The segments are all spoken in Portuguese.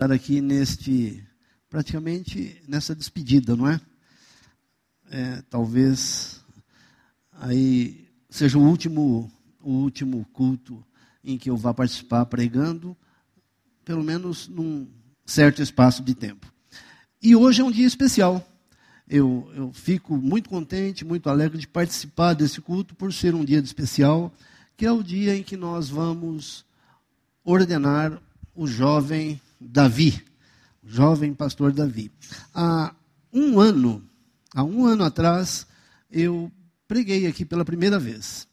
estar aqui neste, praticamente nessa despedida, não é? é? Talvez aí seja o último, o último culto em que eu vá participar pregando, pelo menos num certo espaço de tempo. E hoje é um dia especial. Eu, eu fico muito contente, muito alegre de participar desse culto, por ser um dia especial, que é o dia em que nós vamos ordenar o jovem Davi, jovem pastor Davi. Há um ano, há um ano atrás, eu preguei aqui pela primeira vez.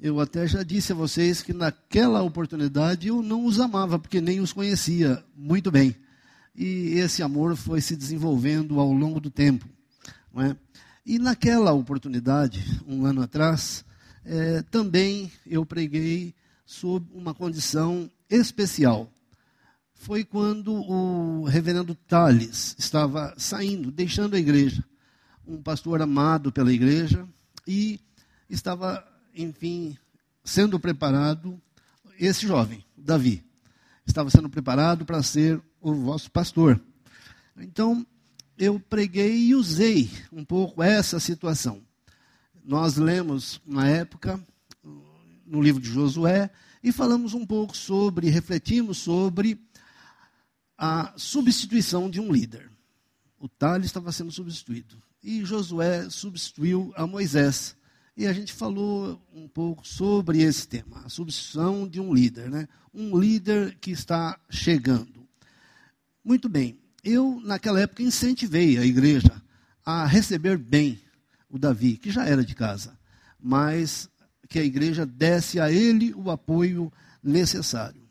Eu até já disse a vocês que naquela oportunidade eu não os amava, porque nem os conhecia muito bem. E esse amor foi se desenvolvendo ao longo do tempo. É? E naquela oportunidade, um ano atrás, é, também eu preguei sob uma condição especial. Foi quando o reverendo Tales estava saindo, deixando a igreja. Um pastor amado pela igreja e estava, enfim, sendo preparado, esse jovem, Davi, estava sendo preparado para ser o vosso pastor. Então, eu preguei e usei um pouco essa situação. Nós lemos na época, no livro de Josué, e falamos um pouco sobre, refletimos sobre a substituição de um líder. O Tales estava sendo substituído. E Josué substituiu a Moisés. E a gente falou um pouco sobre esse tema, a substituição de um líder, né? Um líder que está chegando. Muito bem eu, naquela época, incentivei a igreja a receber bem o Davi, que já era de casa, mas que a igreja desse a ele o apoio necessário.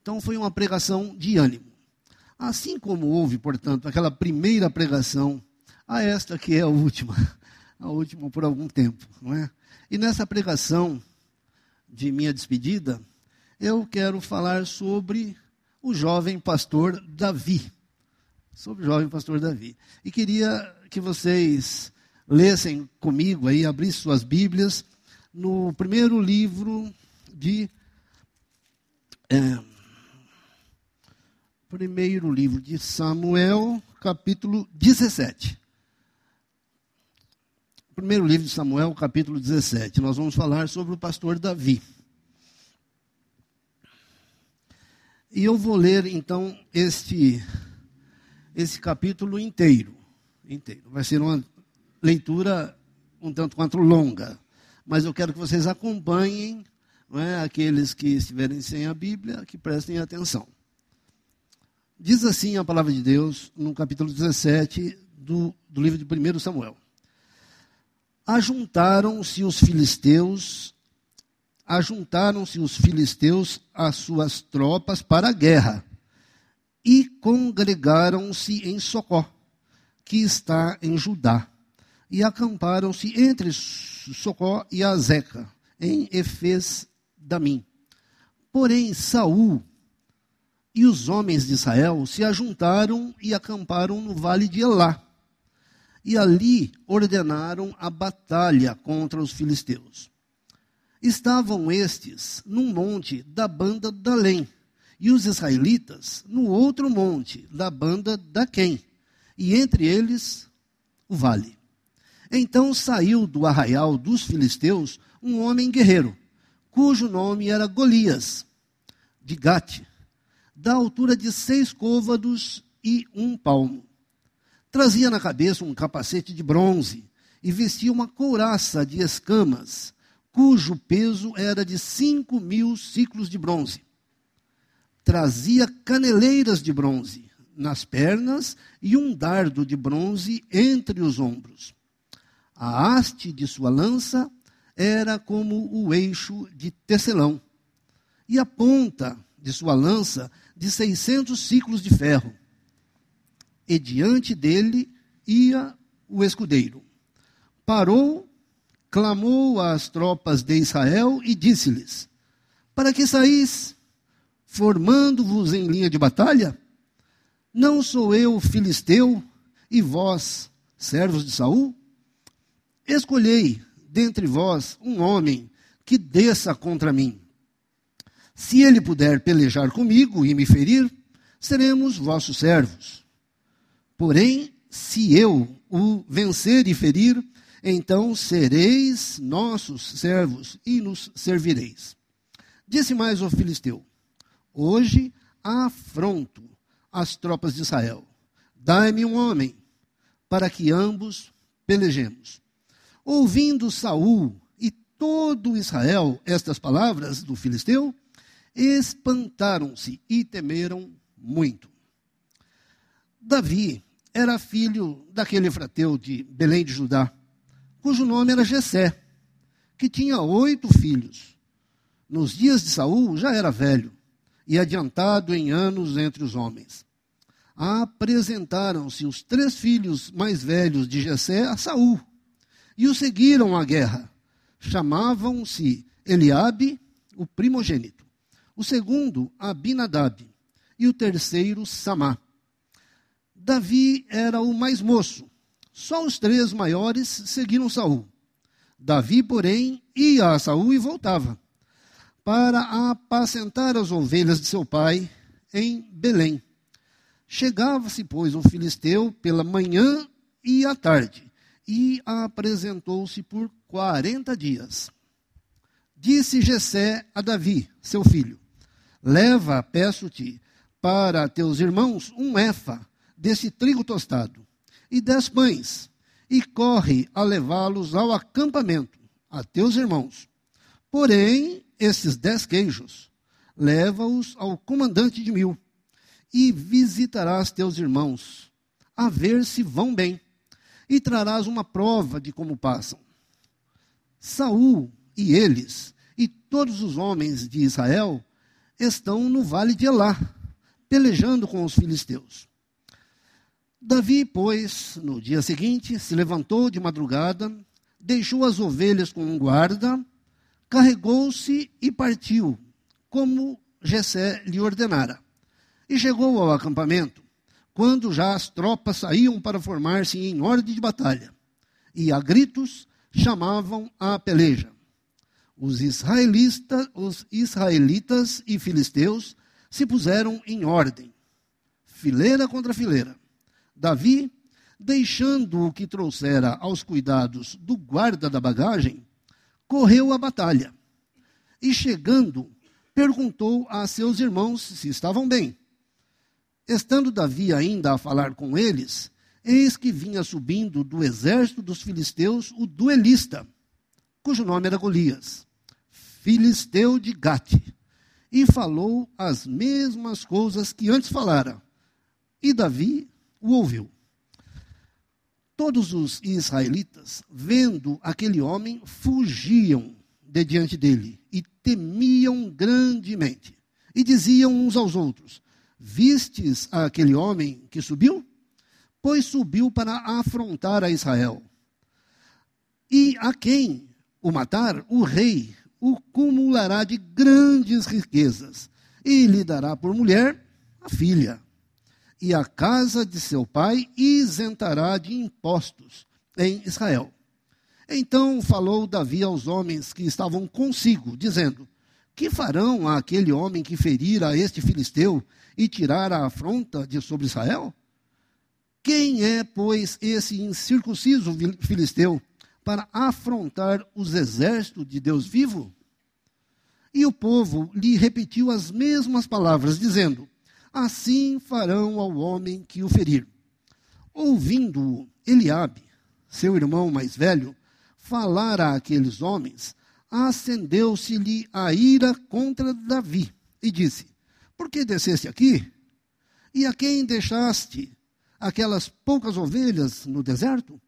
Então, foi uma pregação de ânimo. Assim como houve, portanto, aquela primeira pregação, a esta que é a última, a última por algum tempo, não é? E nessa pregação de minha despedida, eu quero falar sobre o jovem pastor Davi sobre o jovem pastor Davi. E queria que vocês lessem comigo aí, abrissem suas Bíblias, no primeiro livro de. É, primeiro livro de Samuel, capítulo 17. Primeiro livro de Samuel, capítulo 17. Nós vamos falar sobre o pastor Davi. E eu vou ler então este esse capítulo inteiro. inteiro. Vai ser uma leitura um tanto quanto longa, mas eu quero que vocês acompanhem, é, aqueles que estiverem sem a Bíblia, que prestem atenção. Diz assim a palavra de Deus no capítulo 17 do, do livro de 1 Samuel. Ajuntaram-se os filisteus, ajuntaram-se os filisteus às suas tropas para a guerra e congregaram-se em Socó, que está em Judá, e acamparam-se entre Socó e Azeca, em Efes Damim. Porém, Saul e os homens de Israel se ajuntaram e acamparam no vale de Elá. E ali ordenaram a batalha contra os filisteus. Estavam estes num monte da banda da Além e os israelitas no outro monte, da banda da Quem, e entre eles o vale. Então saiu do arraial dos filisteus um homem guerreiro, cujo nome era Golias, de Gate, da altura de seis côvados e um palmo. Trazia na cabeça um capacete de bronze e vestia uma couraça de escamas, cujo peso era de cinco mil ciclos de bronze trazia caneleiras de bronze nas pernas e um dardo de bronze entre os ombros. A haste de sua lança era como o eixo de tecelão, e a ponta de sua lança de seiscentos ciclos de ferro. E diante dele ia o escudeiro. Parou, clamou às tropas de Israel e disse-lhes: Para que saís? formando-vos em linha de batalha? Não sou eu filisteu e vós, servos de Saul? Escolhei dentre vós um homem que desça contra mim. Se ele puder pelejar comigo e me ferir, seremos vossos servos. Porém, se eu o vencer e ferir, então sereis nossos servos e nos servireis. Disse mais o filisteu: Hoje afronto as tropas de Israel. Dai-me um homem para que ambos pelejemos. Ouvindo Saul e todo Israel estas palavras do filisteu, espantaram-se e temeram muito. Davi era filho daquele frateu de Belém de Judá, cujo nome era Jessé, que tinha oito filhos. Nos dias de Saul já era velho e adiantado em anos entre os homens. Apresentaram-se os três filhos mais velhos de Jessé a Saul e o seguiram à guerra. Chamavam-se Eliabe, o primogênito, o segundo Abinadab e o terceiro Samá. Davi era o mais moço. Só os três maiores seguiram Saul. Davi, porém, ia a Saul e voltava para apacentar as ovelhas de seu pai em Belém. Chegava-se, pois, o filisteu pela manhã e à tarde, e apresentou-se por quarenta dias. Disse Jessé a Davi, seu filho: Leva, peço-te, para teus irmãos um efa desse trigo tostado e dez pães, e corre a levá-los ao acampamento, a teus irmãos. Porém, esses dez queijos, leva-os ao comandante de mil, e visitarás teus irmãos, a ver se vão bem, e trarás uma prova de como passam. Saul e eles, e todos os homens de Israel, estão no vale de Elá, pelejando com os filisteus. Davi, pois, no dia seguinte, se levantou de madrugada, deixou as ovelhas com um guarda, carregou-se e partiu, como Jessé lhe ordenara. E chegou ao acampamento, quando já as tropas saíam para formar-se em ordem de batalha, e a gritos chamavam a peleja. Os israelitas, os israelitas e filisteus se puseram em ordem, fileira contra fileira Davi, deixando o que trouxera aos cuidados do guarda da bagagem, correu à batalha. E chegando, perguntou a seus irmãos se estavam bem. Estando Davi ainda a falar com eles, eis que vinha subindo do exército dos filisteus o duelista, cujo nome era Golias, filisteu de Gate, e falou as mesmas coisas que antes falara. E Davi o ouviu. Todos os israelitas, vendo aquele homem, fugiam de diante dele e temiam grandemente. E diziam uns aos outros: Vistes aquele homem que subiu? Pois subiu para afrontar a Israel. E a quem o matar, o rei o cumulará de grandes riquezas e lhe dará por mulher a filha e a casa de seu pai isentará de impostos em Israel. Então falou Davi aos homens que estavam consigo, dizendo: Que farão aquele homem que ferir a este filisteu e tirar a afronta de sobre Israel? Quem é, pois, esse incircunciso filisteu para afrontar os exércitos de Deus vivo? E o povo lhe repetiu as mesmas palavras, dizendo: assim farão ao homem que o ferir. Ouvindo Eliabe, seu irmão mais velho, falar àqueles homens, acendeu-se-lhe a ira contra Davi e disse: Por que desceste aqui? E a quem deixaste aquelas poucas ovelhas no deserto?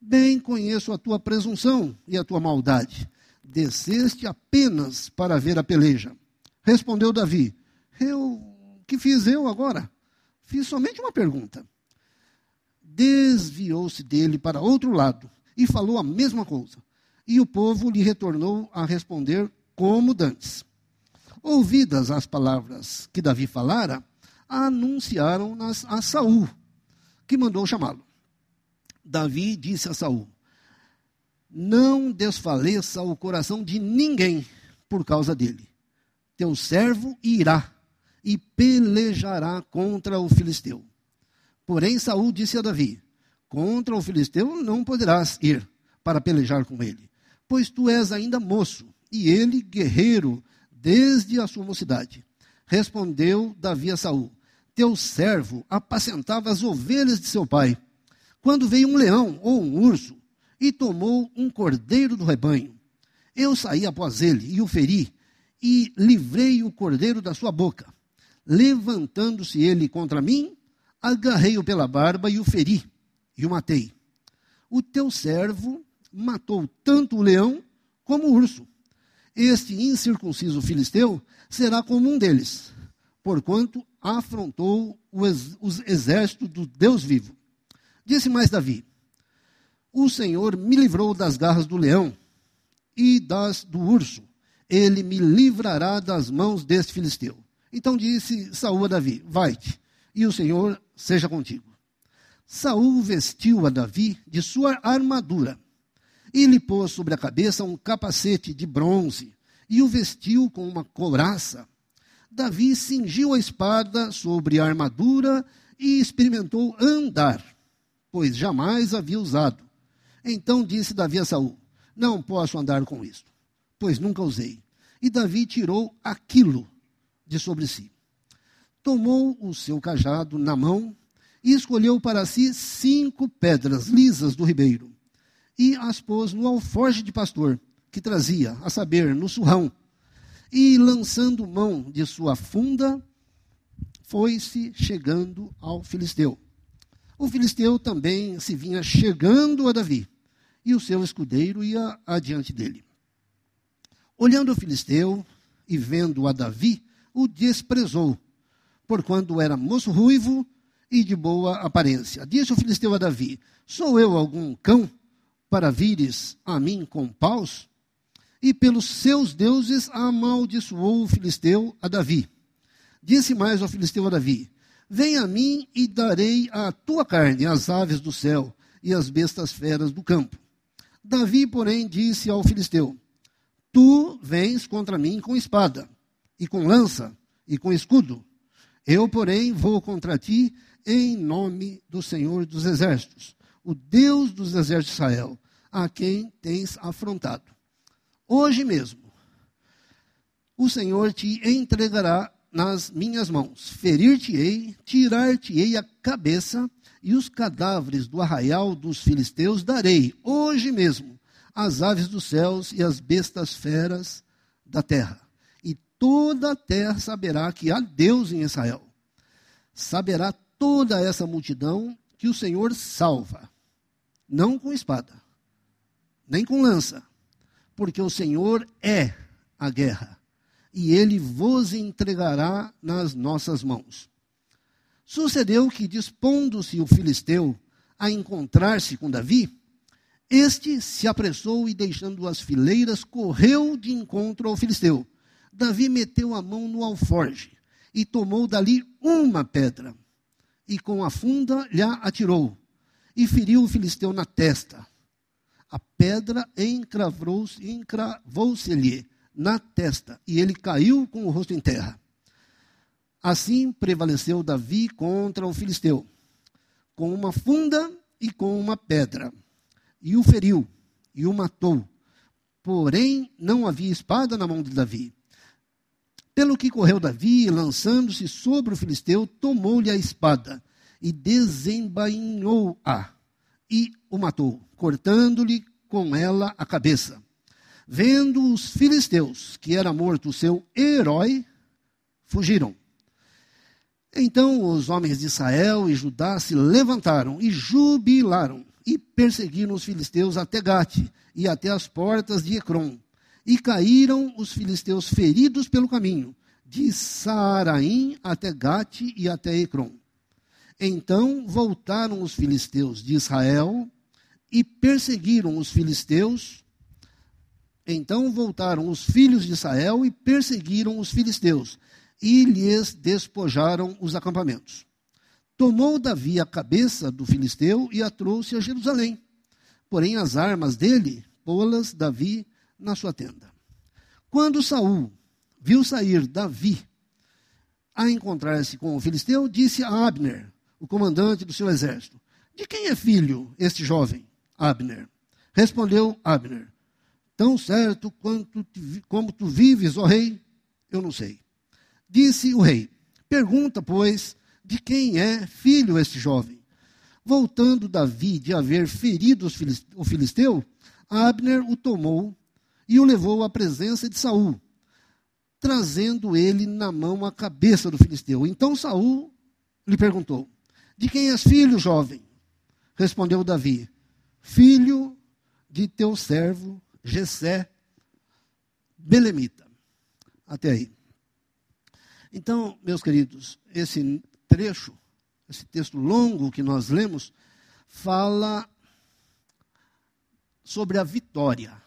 Bem conheço a tua presunção e a tua maldade. Desceste apenas para ver a peleja. Respondeu Davi: Eu que fiz eu agora? Fiz somente uma pergunta. Desviou-se dele para outro lado e falou a mesma coisa. E o povo lhe retornou a responder como dantes. Ouvidas as palavras que Davi falara, anunciaram-nas a Saul, que mandou chamá-lo. Davi disse a Saul: Não desfaleça o coração de ninguém por causa dele. Teu servo irá e pelejará contra o filisteu. Porém, Saul disse a Davi: Contra o filisteu não poderás ir para pelejar com ele, pois tu és ainda moço, e ele guerreiro desde a sua mocidade. Respondeu Davi a Saul: Teu servo apacentava as ovelhas de seu pai. Quando veio um leão ou um urso e tomou um cordeiro do rebanho, eu saí após ele e o feri, e livrei o cordeiro da sua boca. Levantando-se ele contra mim, agarrei-o pela barba e o feri, e o matei. O teu servo matou tanto o leão como o urso. Este incircunciso filisteu será como um deles, porquanto afrontou os exércitos do Deus vivo. Disse mais Davi: O Senhor me livrou das garras do leão e das do urso. Ele me livrará das mãos deste filisteu. Então disse Saul a Davi: Vai-te, e o Senhor seja contigo. Saul vestiu a Davi de sua armadura e lhe pôs sobre a cabeça um capacete de bronze e o vestiu com uma couraça. Davi cingiu a espada sobre a armadura e experimentou andar, pois jamais havia usado. Então disse Davi a Saul: Não posso andar com isto, pois nunca usei. E Davi tirou aquilo de sobre si. Tomou o seu cajado na mão e escolheu para si cinco pedras lisas do ribeiro e as pôs no alforje de pastor que trazia, a saber, no surrão. E lançando mão de sua funda, foi-se chegando ao filisteu. O filisteu também se vinha chegando a Davi, e o seu escudeiro ia adiante dele. Olhando o filisteu e vendo a Davi, o desprezou, porquanto era moço ruivo e de boa aparência. Disse o filisteu a Davi: Sou eu algum cão para vires a mim com paus? E pelos seus deuses amaldiçoou o filisteu a Davi. Disse mais ao filisteu a Davi: Vem a mim e darei a tua carne às aves do céu e às bestas feras do campo. Davi, porém, disse ao filisteu: Tu vens contra mim com espada e com lança e com escudo. Eu, porém, vou contra ti em nome do Senhor dos Exércitos, o Deus dos exércitos de Israel, a quem tens afrontado. Hoje mesmo, o Senhor te entregará nas minhas mãos. Ferir-te-ei, tirar-te-ei a cabeça, e os cadáveres do arraial dos filisteus darei, hoje mesmo, às aves dos céus e às bestas feras da terra toda a terra saberá que há Deus em Israel. Saberá toda essa multidão que o Senhor salva, não com espada, nem com lança, porque o Senhor é a guerra, e ele vos entregará nas nossas mãos. Sucedeu que, dispondo-se o filisteu a encontrar-se com Davi, este se apressou e, deixando as fileiras, correu de encontro ao filisteu Davi meteu a mão no alforge e tomou dali uma pedra, e com a funda lhe atirou, e feriu o filisteu na testa. A pedra encravou-se-lhe na testa, e ele caiu com o rosto em terra. Assim prevaleceu Davi contra o filisteu, com uma funda e com uma pedra, e o feriu, e o matou. Porém, não havia espada na mão de Davi. Pelo que correu Davi, lançando-se sobre o filisteu, tomou-lhe a espada e desembainhou-a e o matou, cortando-lhe com ela a cabeça. Vendo os filisteus que era morto o seu herói, fugiram. Então os homens de Israel e Judá se levantaram e jubilaram e perseguiram os filisteus até Gate e até as portas de Ecrom e caíram os filisteus feridos pelo caminho, de Saaraim até Gate e até Ecrom. Então voltaram os filisteus de Israel e perseguiram os filisteus. Então voltaram os filhos de Israel e perseguiram os filisteus e lhes despojaram os acampamentos. Tomou Davi a cabeça do filisteu e a trouxe a Jerusalém. Porém, as armas dele, pô-las Davi na sua tenda. Quando Saul viu sair Davi a encontrar-se com o filisteu, disse a Abner, o comandante do seu exército: De quem é filho este jovem? Abner. Respondeu Abner: Tão certo quanto como tu vives, ó rei, eu não sei. Disse o rei: Pergunta, pois, de quem é filho este jovem? Voltando Davi de haver ferido o filisteu, Abner o tomou e o levou à presença de Saul, trazendo ele na mão a cabeça do filisteu. Então Saul lhe perguntou: De quem és filho, jovem? Respondeu Davi: Filho de teu servo Jessé Belemita. Até aí. Então, meus queridos, esse trecho esse texto longo que nós lemos, fala sobre a vitória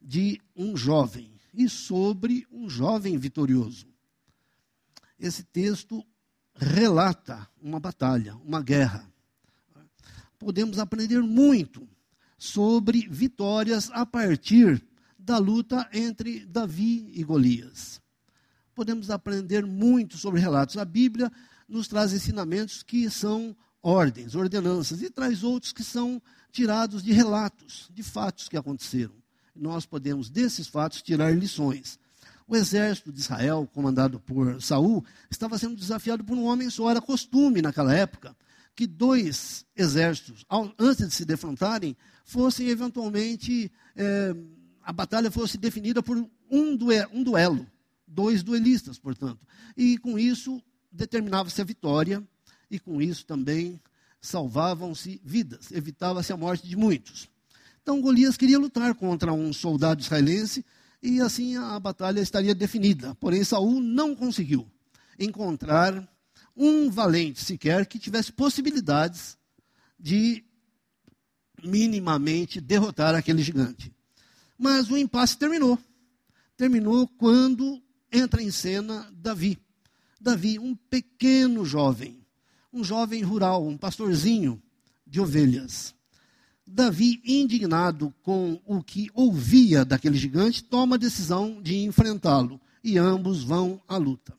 de um jovem e sobre um jovem vitorioso. Esse texto relata uma batalha, uma guerra. Podemos aprender muito sobre vitórias a partir da luta entre Davi e Golias. Podemos aprender muito sobre relatos. A Bíblia nos traz ensinamentos que são ordens, ordenanças, e traz outros que são tirados de relatos, de fatos que aconteceram. Nós podemos, desses fatos, tirar lições. O exército de Israel, comandado por Saul, estava sendo desafiado por um homem só. Era costume naquela época que dois exércitos, antes de se defrontarem, fossem eventualmente é, a batalha fosse definida por um, duelo, um duelo, dois duelistas, portanto. E com isso determinava-se a vitória e com isso também salvavam-se vidas, evitava-se a morte de muitos. Então Golias queria lutar contra um soldado israelense e assim a batalha estaria definida. Porém Saul não conseguiu encontrar um valente sequer que tivesse possibilidades de minimamente derrotar aquele gigante. Mas o impasse terminou. Terminou quando entra em cena Davi. Davi, um pequeno jovem, um jovem rural, um pastorzinho de ovelhas. Davi, indignado com o que ouvia daquele gigante, toma a decisão de enfrentá-lo e ambos vão à luta.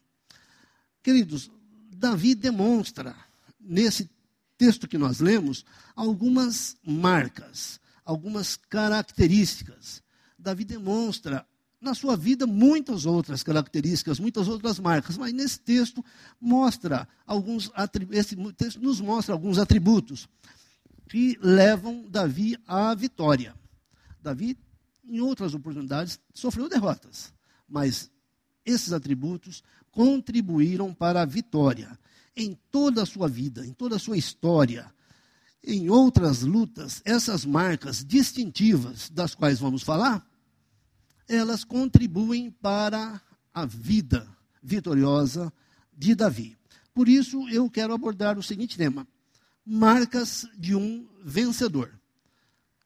Queridos, Davi demonstra, nesse texto que nós lemos, algumas marcas, algumas características. Davi demonstra na sua vida muitas outras características, muitas outras marcas, mas nesse texto mostra alguns esse texto nos mostra alguns atributos que levam Davi à vitória. Davi, em outras oportunidades, sofreu derrotas, mas esses atributos contribuíram para a vitória em toda a sua vida, em toda a sua história. Em outras lutas, essas marcas distintivas das quais vamos falar, elas contribuem para a vida vitoriosa de Davi. Por isso, eu quero abordar o seguinte tema: marcas de um vencedor.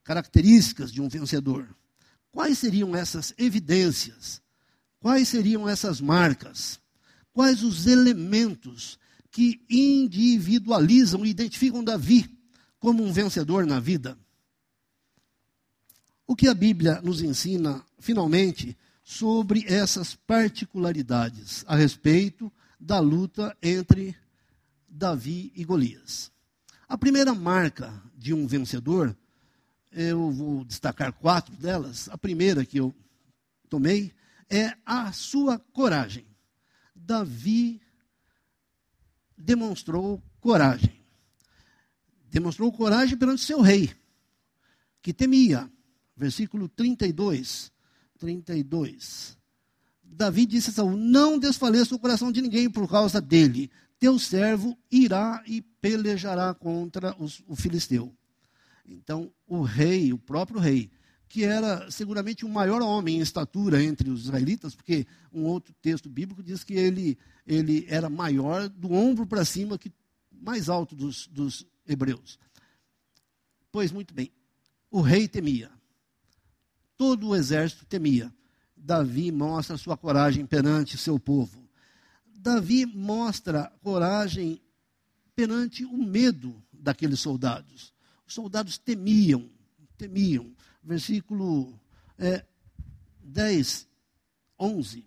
Características de um vencedor. Quais seriam essas evidências? Quais seriam essas marcas? Quais os elementos que individualizam e identificam Davi como um vencedor na vida? O que a Bíblia nos ensina, finalmente, sobre essas particularidades a respeito da luta entre Davi e Golias. A primeira marca de um vencedor, eu vou destacar quatro delas. A primeira que eu tomei é a sua coragem. Davi demonstrou coragem. Demonstrou coragem perante seu rei, que temia versículo 32. 32. Davi disse a Saul: Não desfaleça o coração de ninguém por causa dele. Teu servo irá e pelejará contra os, o filisteu. Então, o rei, o próprio rei, que era seguramente o maior homem em estatura entre os israelitas, porque um outro texto bíblico diz que ele, ele era maior do ombro para cima, que mais alto dos, dos hebreus. Pois muito bem, o rei temia. Todo o exército temia. Davi mostra sua coragem perante seu povo. Davi mostra coragem perante o medo daqueles soldados. Os soldados temiam, temiam. Versículo é, 10, 11.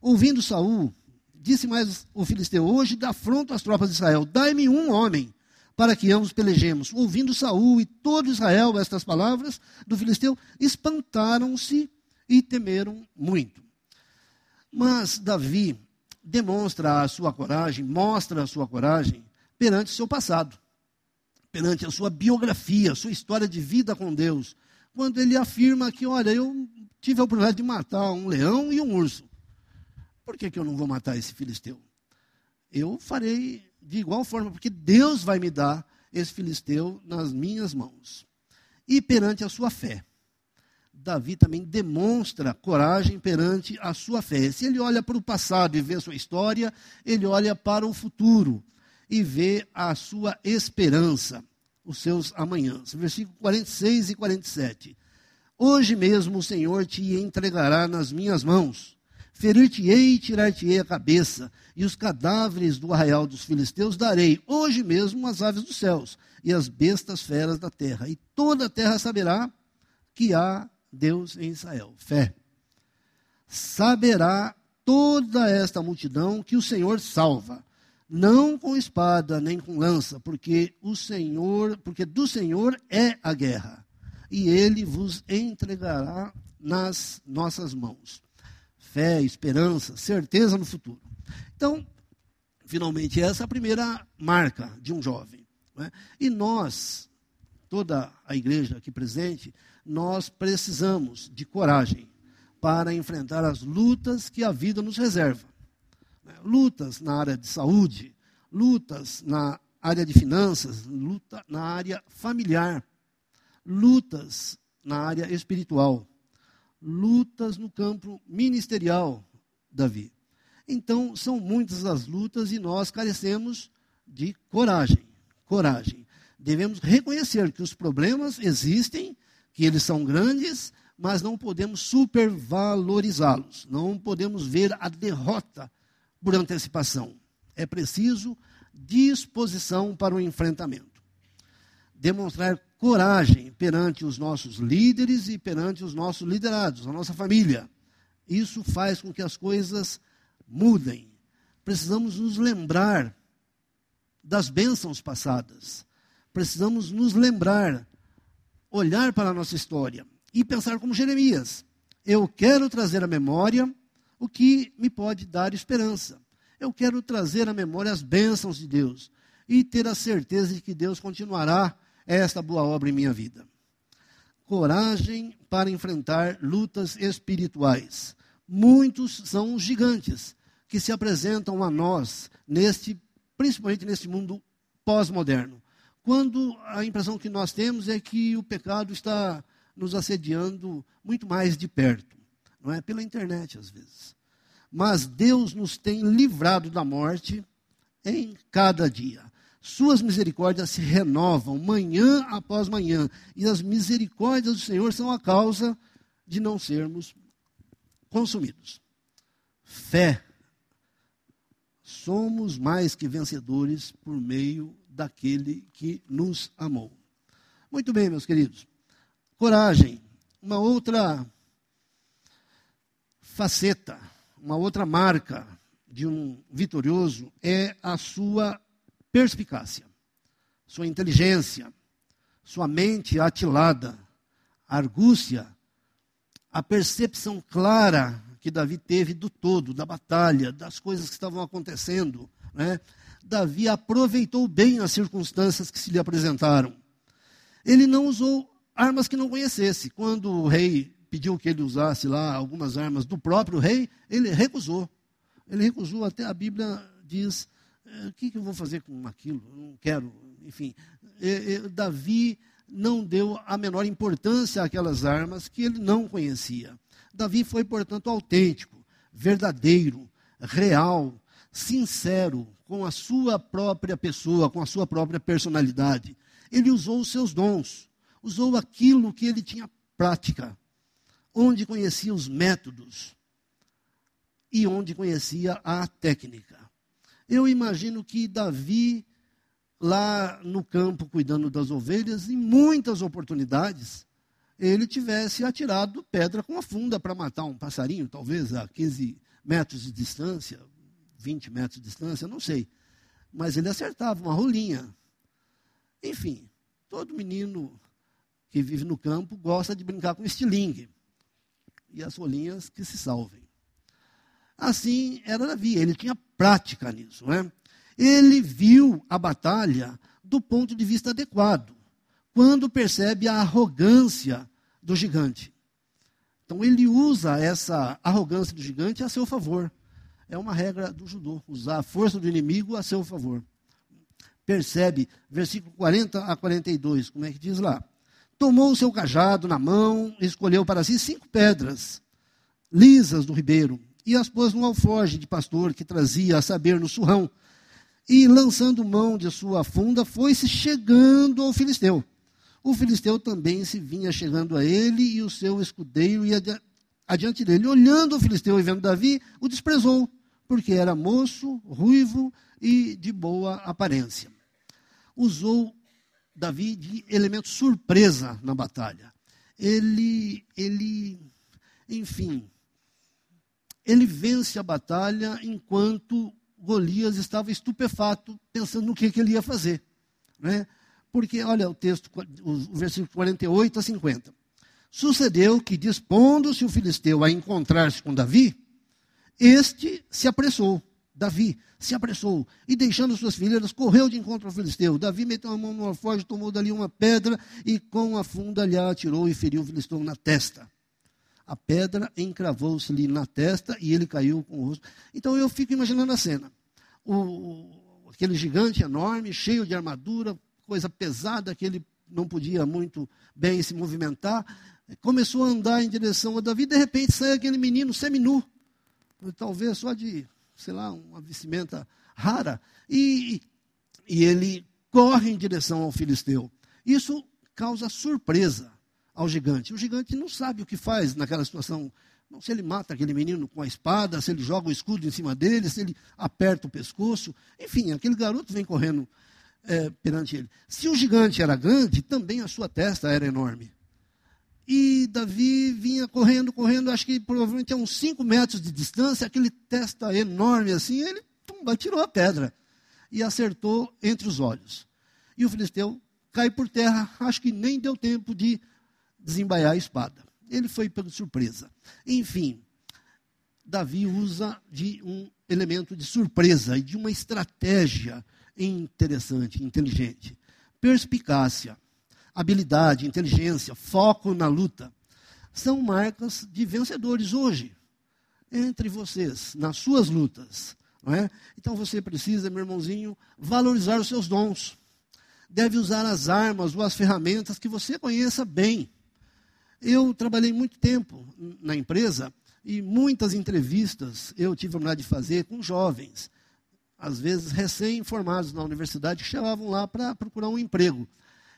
Ouvindo Saul Disse mais o filisteu: Hoje dá afronto às tropas de Israel. Dai-me um homem para que ambos pelejemos. Ouvindo Saul e todo Israel estas palavras do filisteu, espantaram-se e temeram muito. Mas Davi demonstra a sua coragem, mostra a sua coragem perante seu passado, perante a sua biografia, a sua história de vida com Deus, quando ele afirma que, olha, eu tive a oportunidade de matar um leão e um urso. Por que, que eu não vou matar esse filisteu? Eu farei de igual forma, porque Deus vai me dar esse filisteu nas minhas mãos. E perante a sua fé. Davi também demonstra coragem perante a sua fé. Se ele olha para o passado e vê a sua história, ele olha para o futuro e vê a sua esperança, os seus amanhãs. Versículo 46 e 47. Hoje mesmo o Senhor te entregará nas minhas mãos. Ferir-te-ei e tirar-te-ei a cabeça, e os cadáveres do arraial dos filisteus darei hoje mesmo às aves dos céus e às bestas feras da terra. E toda a terra saberá que há Deus em Israel. Fé. Saberá toda esta multidão que o Senhor salva, não com espada nem com lança, porque o Senhor, porque do Senhor é a guerra, e ele vos entregará nas nossas mãos. Fé, esperança, certeza no futuro. Então, finalmente, essa é a primeira marca de um jovem. É? E nós, toda a igreja aqui presente, nós precisamos de coragem para enfrentar as lutas que a vida nos reserva. Né? Lutas na área de saúde, lutas na área de finanças, luta na área familiar, lutas na área espiritual, lutas no campo ministerial, Davi. Então, são muitas as lutas e nós carecemos de coragem. Coragem. Devemos reconhecer que os problemas existem que eles são grandes, mas não podemos supervalorizá-los. Não podemos ver a derrota por antecipação. É preciso disposição para o enfrentamento. Demonstrar coragem perante os nossos líderes e perante os nossos liderados, a nossa família. Isso faz com que as coisas mudem. Precisamos nos lembrar das bênçãos passadas. Precisamos nos lembrar olhar para a nossa história e pensar como Jeremias. Eu quero trazer à memória o que me pode dar esperança. Eu quero trazer à memória as bênçãos de Deus e ter a certeza de que Deus continuará esta boa obra em minha vida. Coragem para enfrentar lutas espirituais. Muitos são os gigantes que se apresentam a nós neste, principalmente neste mundo pós-moderno quando a impressão que nós temos é que o pecado está nos assediando muito mais de perto, não é? Pela internet, às vezes. Mas Deus nos tem livrado da morte em cada dia. Suas misericórdias se renovam manhã após manhã, e as misericórdias do Senhor são a causa de não sermos consumidos. Fé. Somos mais que vencedores por meio daquele que nos amou. Muito bem, meus queridos. Coragem. Uma outra faceta, uma outra marca de um vitorioso é a sua perspicácia, sua inteligência, sua mente atilada, argúcia, a percepção clara que Davi teve do todo, da batalha, das coisas que estavam acontecendo, né? Davi aproveitou bem as circunstâncias que se lhe apresentaram. Ele não usou armas que não conhecesse. Quando o rei pediu que ele usasse lá algumas armas do próprio rei, ele recusou. Ele recusou, até a Bíblia diz: o que, que eu vou fazer com aquilo? Eu não quero. Enfim, é, é, Davi não deu a menor importância àquelas armas que ele não conhecia. Davi foi, portanto, autêntico, verdadeiro, real, sincero com a sua própria pessoa, com a sua própria personalidade. Ele usou os seus dons, usou aquilo que ele tinha prática, onde conhecia os métodos e onde conhecia a técnica. Eu imagino que Davi, lá no campo cuidando das ovelhas, em muitas oportunidades, ele tivesse atirado pedra com a funda para matar um passarinho, talvez a 15 metros de distância, 20 metros de distância, não sei. Mas ele acertava uma rolinha. Enfim, todo menino que vive no campo gosta de brincar com estilingue. E as rolinhas que se salvem. Assim era Davi, ele tinha prática nisso. Né? Ele viu a batalha do ponto de vista adequado, quando percebe a arrogância do gigante. Então ele usa essa arrogância do gigante a seu favor. É uma regra do judô, usar a força do inimigo a seu favor. Percebe, versículo 40 a 42, como é que diz lá? Tomou o seu cajado na mão, escolheu para si cinco pedras lisas do ribeiro e as pôs num alforge de pastor que trazia a saber no surrão. E lançando mão de sua funda, foi-se chegando ao filisteu. O filisteu também se vinha chegando a ele e o seu escudeiro ia adiante dele. Olhando o filisteu e vendo Davi, o desprezou, porque era moço, ruivo e de boa aparência. Usou Davi de elemento surpresa na batalha. Ele, ele, enfim, ele vence a batalha enquanto Golias estava estupefato, pensando no que, que ele ia fazer. Né? Porque, olha o texto, o versículo 48 a 50. Sucedeu que, dispondo-se o filisteu a encontrar-se com Davi, este se apressou. Davi se apressou e, deixando suas fileiras, correu de encontro ao filisteu. Davi meteu a mão no alforje, tomou dali uma pedra e, com a funda, lhe atirou e feriu o filisteu na testa. A pedra encravou-se-lhe na testa e ele caiu com o rosto. Então eu fico imaginando a cena. O, aquele gigante enorme, cheio de armadura, coisa pesada que ele não podia muito bem se movimentar, começou a andar em direção a Davi, de repente sai aquele menino seminu, talvez só de, sei lá, uma vestimenta rara, e, e ele corre em direção ao filisteu. Isso causa surpresa ao gigante. O gigante não sabe o que faz naquela situação. Não, se ele mata aquele menino com a espada, se ele joga o escudo em cima dele, se ele aperta o pescoço. Enfim, aquele garoto vem correndo é, perante ele. Se o gigante era grande, também a sua testa era enorme. E Davi vinha correndo, correndo, acho que provavelmente a uns 5 metros de distância, aquele testa enorme assim, ele tumba, tirou a pedra e acertou entre os olhos. E o filisteu cai por terra, acho que nem deu tempo de desembaiar a espada. Ele foi pela surpresa. Enfim, Davi usa de um elemento de surpresa e de uma estratégia interessante, inteligente. Perspicácia, habilidade, inteligência, foco na luta são marcas de vencedores hoje entre vocês, nas suas lutas. Não é? Então você precisa, meu irmãozinho, valorizar os seus dons. Deve usar as armas ou as ferramentas que você conheça bem. Eu trabalhei muito tempo na empresa e muitas entrevistas eu tive a oportunidade de fazer com jovens às vezes recém-formados na universidade, que chegavam lá para procurar um emprego.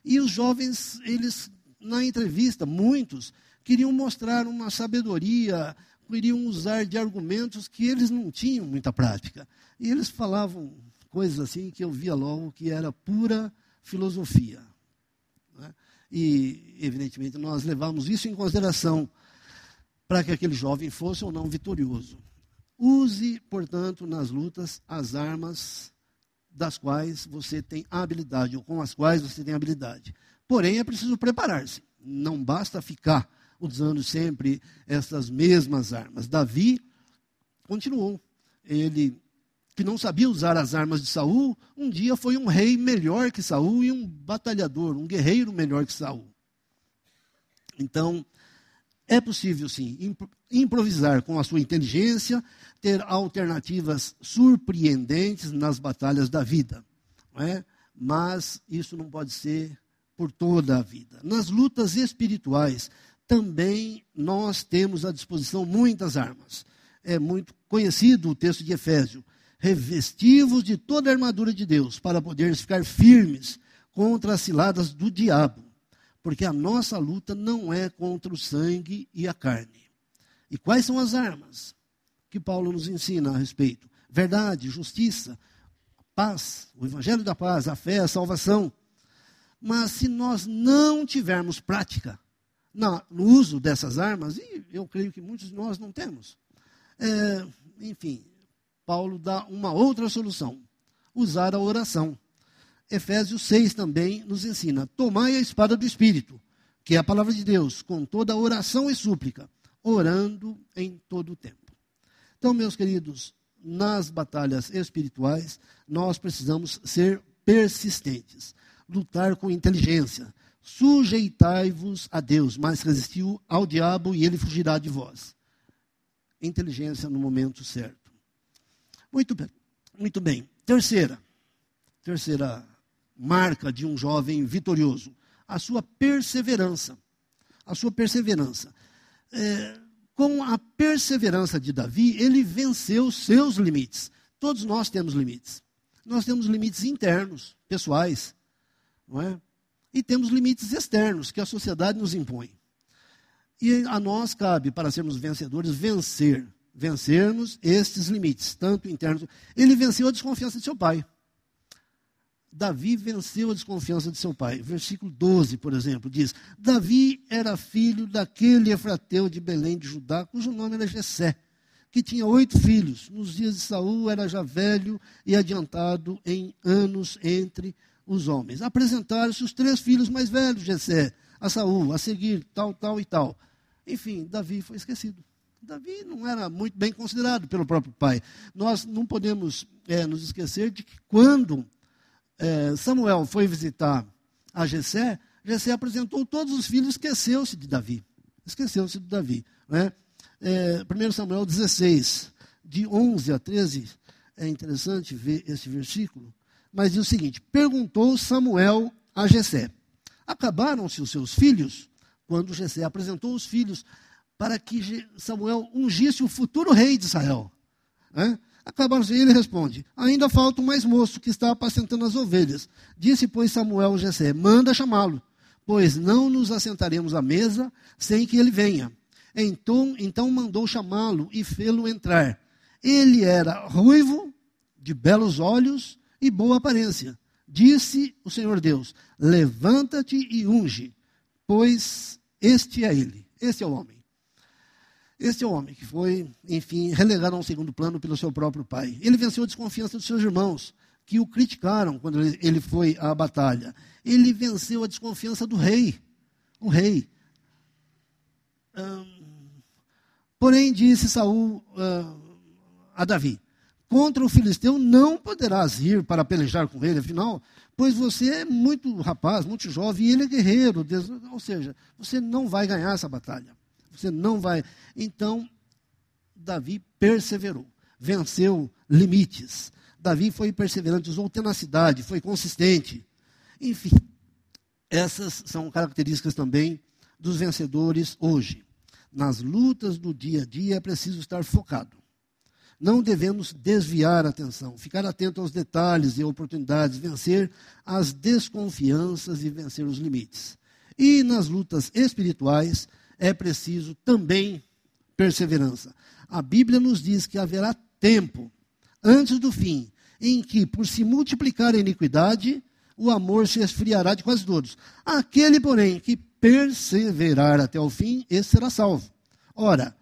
E os jovens, eles, na entrevista, muitos, queriam mostrar uma sabedoria, queriam usar de argumentos que eles não tinham muita prática. E eles falavam coisas assim que eu via logo que era pura filosofia. E, evidentemente, nós levamos isso em consideração para que aquele jovem fosse ou não vitorioso. Use, portanto, nas lutas as armas das quais você tem habilidade, ou com as quais você tem habilidade. Porém, é preciso preparar-se. Não basta ficar usando sempre essas mesmas armas. Davi continuou. Ele, que não sabia usar as armas de Saul, um dia foi um rei melhor que Saul e um batalhador, um guerreiro melhor que Saul. Então, é possível, sim, improvisar com a sua inteligência, ter alternativas surpreendentes nas batalhas da vida. É? Mas isso não pode ser por toda a vida. Nas lutas espirituais, também nós temos à disposição muitas armas. É muito conhecido o texto de Efésio. Revestivos de toda a armadura de Deus, para poderes ficar firmes contra as ciladas do diabo porque a nossa luta não é contra o sangue e a carne. E quais são as armas que Paulo nos ensina a respeito? Verdade, justiça, paz, o evangelho da paz, a fé, a salvação. Mas se nós não tivermos prática no uso dessas armas, e eu creio que muitos de nós não temos, é, enfim, Paulo dá uma outra solução: usar a oração. Efésios 6 também nos ensina: tomai a espada do Espírito, que é a palavra de Deus, com toda oração e súplica, orando em todo o tempo. Então, meus queridos, nas batalhas espirituais, nós precisamos ser persistentes, lutar com inteligência. Sujeitai-vos a Deus, mas resistiu ao diabo e ele fugirá de vós. Inteligência no momento certo. Muito bem. Muito bem. Terceira. Terceira marca de um jovem vitorioso, a sua perseverança. A sua perseverança. É, com a perseverança de Davi, ele venceu seus limites. Todos nós temos limites. Nós temos limites internos, pessoais, não é? E temos limites externos que a sociedade nos impõe. E a nós cabe, para sermos vencedores, vencer, vencermos estes limites, tanto internos. Ele venceu a desconfiança de seu pai. Davi venceu a desconfiança de seu pai. Versículo 12, por exemplo, diz: Davi era filho daquele Efrateu de Belém de Judá, cujo nome era Jessé, que tinha oito filhos. Nos dias de Saul era já velho e adiantado em anos entre os homens. Apresentaram-se os três filhos mais velhos, Jessé, a Saul, a seguir, tal, tal e tal. Enfim, Davi foi esquecido. Davi não era muito bem considerado pelo próprio pai. Nós não podemos é, nos esquecer de que quando é, Samuel foi visitar a Jessé, Jessé apresentou todos os filhos, esqueceu-se de Davi. Esqueceu-se de Davi. Né? É, 1 Samuel 16, de 11 a 13, é interessante ver esse versículo, mas diz o seguinte: Perguntou Samuel a Jessé: Acabaram-se os seus filhos? Quando Jessé apresentou os filhos para que Samuel ungisse o futuro rei de Israel. Né? Acabaram-se, ele responde: Ainda falta um mais moço que está apacentando as ovelhas. Disse, pois, Samuel a Jessé: Manda chamá-lo, pois não nos assentaremos à mesa sem que ele venha. Então, então mandou chamá-lo e fê-lo entrar. Ele era ruivo, de belos olhos e boa aparência. Disse o Senhor Deus: Levanta-te e unge, pois este é ele, este é o homem. Este homem que foi, enfim, relegado a um segundo plano pelo seu próprio pai. Ele venceu a desconfiança dos seus irmãos, que o criticaram quando ele foi à batalha. Ele venceu a desconfiança do rei, o rei. porém, disse Saul a Davi: Contra o filisteu não poderás ir para pelejar com ele, afinal, pois você é muito rapaz, muito jovem, e ele é guerreiro, ou seja, você não vai ganhar essa batalha. Você não vai. Então, Davi perseverou, venceu limites. Davi foi perseverante, usou tenacidade, foi consistente. Enfim, essas são características também dos vencedores hoje. Nas lutas do dia a dia é preciso estar focado. Não devemos desviar a atenção, ficar atento aos detalhes e oportunidades, vencer as desconfianças e vencer os limites. E nas lutas espirituais, é preciso também perseverança. A Bíblia nos diz que haverá tempo, antes do fim, em que, por se multiplicar a iniquidade, o amor se esfriará de quase todos. Aquele, porém, que perseverar até o fim, esse será salvo. Ora,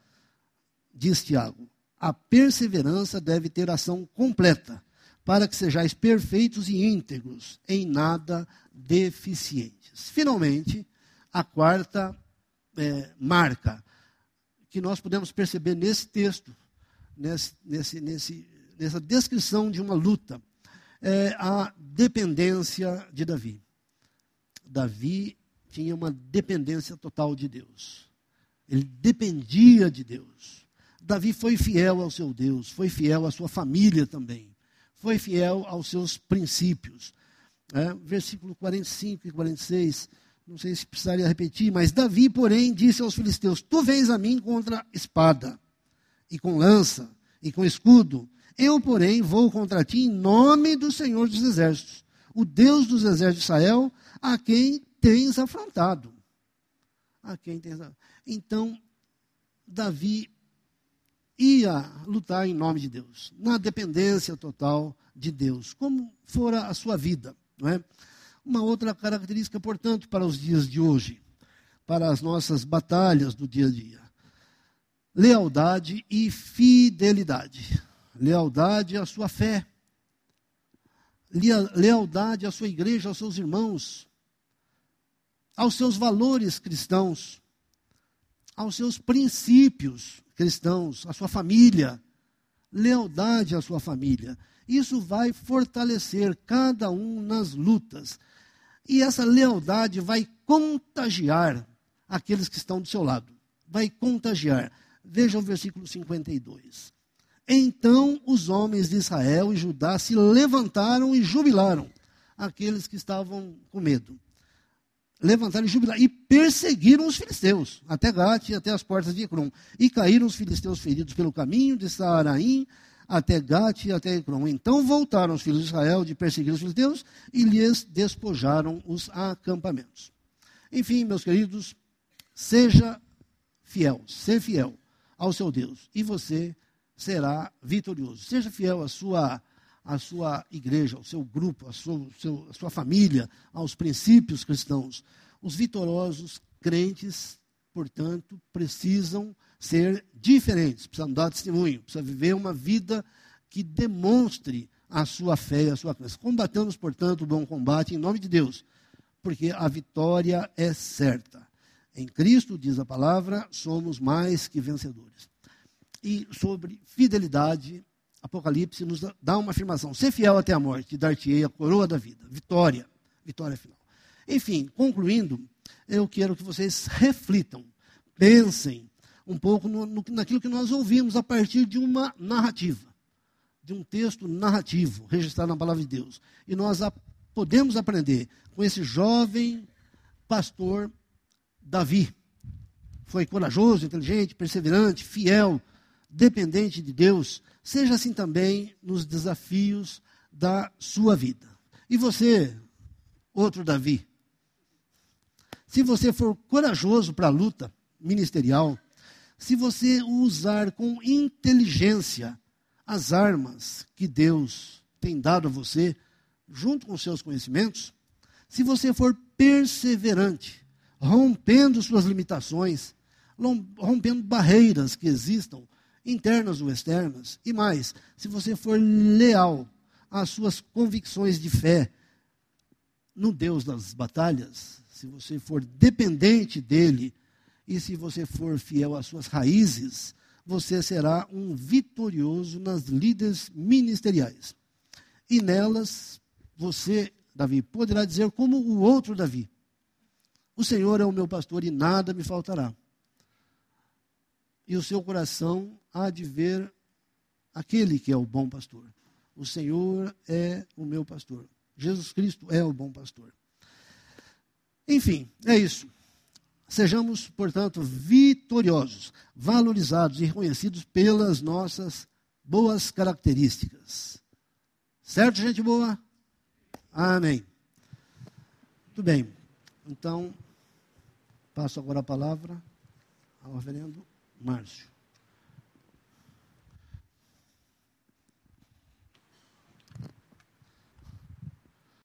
diz Tiago, a perseverança deve ter ação completa, para que sejais perfeitos e íntegros, em nada deficientes. Finalmente, a quarta é, marca que nós podemos perceber nesse texto, nesse, nesse, nesse, nessa descrição de uma luta, é a dependência de Davi. Davi tinha uma dependência total de Deus. Ele dependia de Deus. Davi foi fiel ao seu Deus, foi fiel à sua família também, foi fiel aos seus princípios. É, versículo 45 e 46 não sei se precisaria repetir, mas Davi, porém, disse aos filisteus: Tu vens a mim contra espada, e com lança, e com escudo. Eu, porém, vou contra ti em nome do Senhor dos Exércitos, o Deus dos exércitos de Israel, a quem tens afrontado. A quem tens Então, Davi ia lutar em nome de Deus, na dependência total de Deus, como fora a sua vida, não é? Uma outra característica, portanto, para os dias de hoje, para as nossas batalhas do dia a dia: lealdade e fidelidade. lealdade à sua fé, lealdade à sua igreja, aos seus irmãos, aos seus valores cristãos, aos seus princípios cristãos, à sua família, lealdade à sua família. Isso vai fortalecer cada um nas lutas. E essa lealdade vai contagiar aqueles que estão do seu lado. Vai contagiar. Veja o versículo 52. Então os homens de Israel e Judá se levantaram e jubilaram aqueles que estavam com medo. Levantaram e jubilaram e perseguiram os filisteus, até Gate e até as portas de Ecrom. E caíram os filisteus feridos pelo caminho de Saaraim até Gate e até Ecrom. Então voltaram os filhos de Israel de perseguir os filisteus e lhes despojaram os acampamentos. Enfim, meus queridos, seja fiel, ser fiel ao seu Deus. E você será vitorioso. Seja fiel à sua, à sua igreja, ao seu grupo, à sua, seu, à sua família, aos princípios cristãos. Os vitoriosos crentes, portanto, precisam ser diferentes, precisam dar testemunho, precisam viver uma vida que demonstre a sua fé e a sua crença. Combatamos, portanto, o bom combate em nome de Deus, porque a vitória é certa. Em Cristo, diz a palavra, somos mais que vencedores e sobre fidelidade, Apocalipse nos dá uma afirmação: ser fiel até a morte, dar-te-ei a coroa da vida. Vitória, vitória final. Enfim, concluindo, eu quero que vocês reflitam, pensem um pouco no, no, naquilo que nós ouvimos a partir de uma narrativa, de um texto narrativo registrado na palavra de Deus. E nós a, podemos aprender com esse jovem pastor Davi. Foi corajoso, inteligente, perseverante, fiel dependente de Deus, seja assim também nos desafios da sua vida. E você, outro Davi, se você for corajoso para a luta ministerial, se você usar com inteligência as armas que Deus tem dado a você, junto com seus conhecimentos, se você for perseverante, rompendo suas limitações, rompendo barreiras que existam internas ou externas. E mais, se você for leal às suas convicções de fé no Deus das batalhas, se você for dependente dele e se você for fiel às suas raízes, você será um vitorioso nas líderes ministeriais. E nelas, você, Davi, poderá dizer como o outro Davi: O Senhor é o meu pastor e nada me faltará e o seu coração há de ver aquele que é o bom pastor. O Senhor é o meu pastor. Jesus Cristo é o bom pastor. Enfim, é isso. Sejamos, portanto, vitoriosos, valorizados e reconhecidos pelas nossas boas características. Certo, gente boa? Amém. Muito bem. Então, passo agora a palavra ao reverendo Márcio.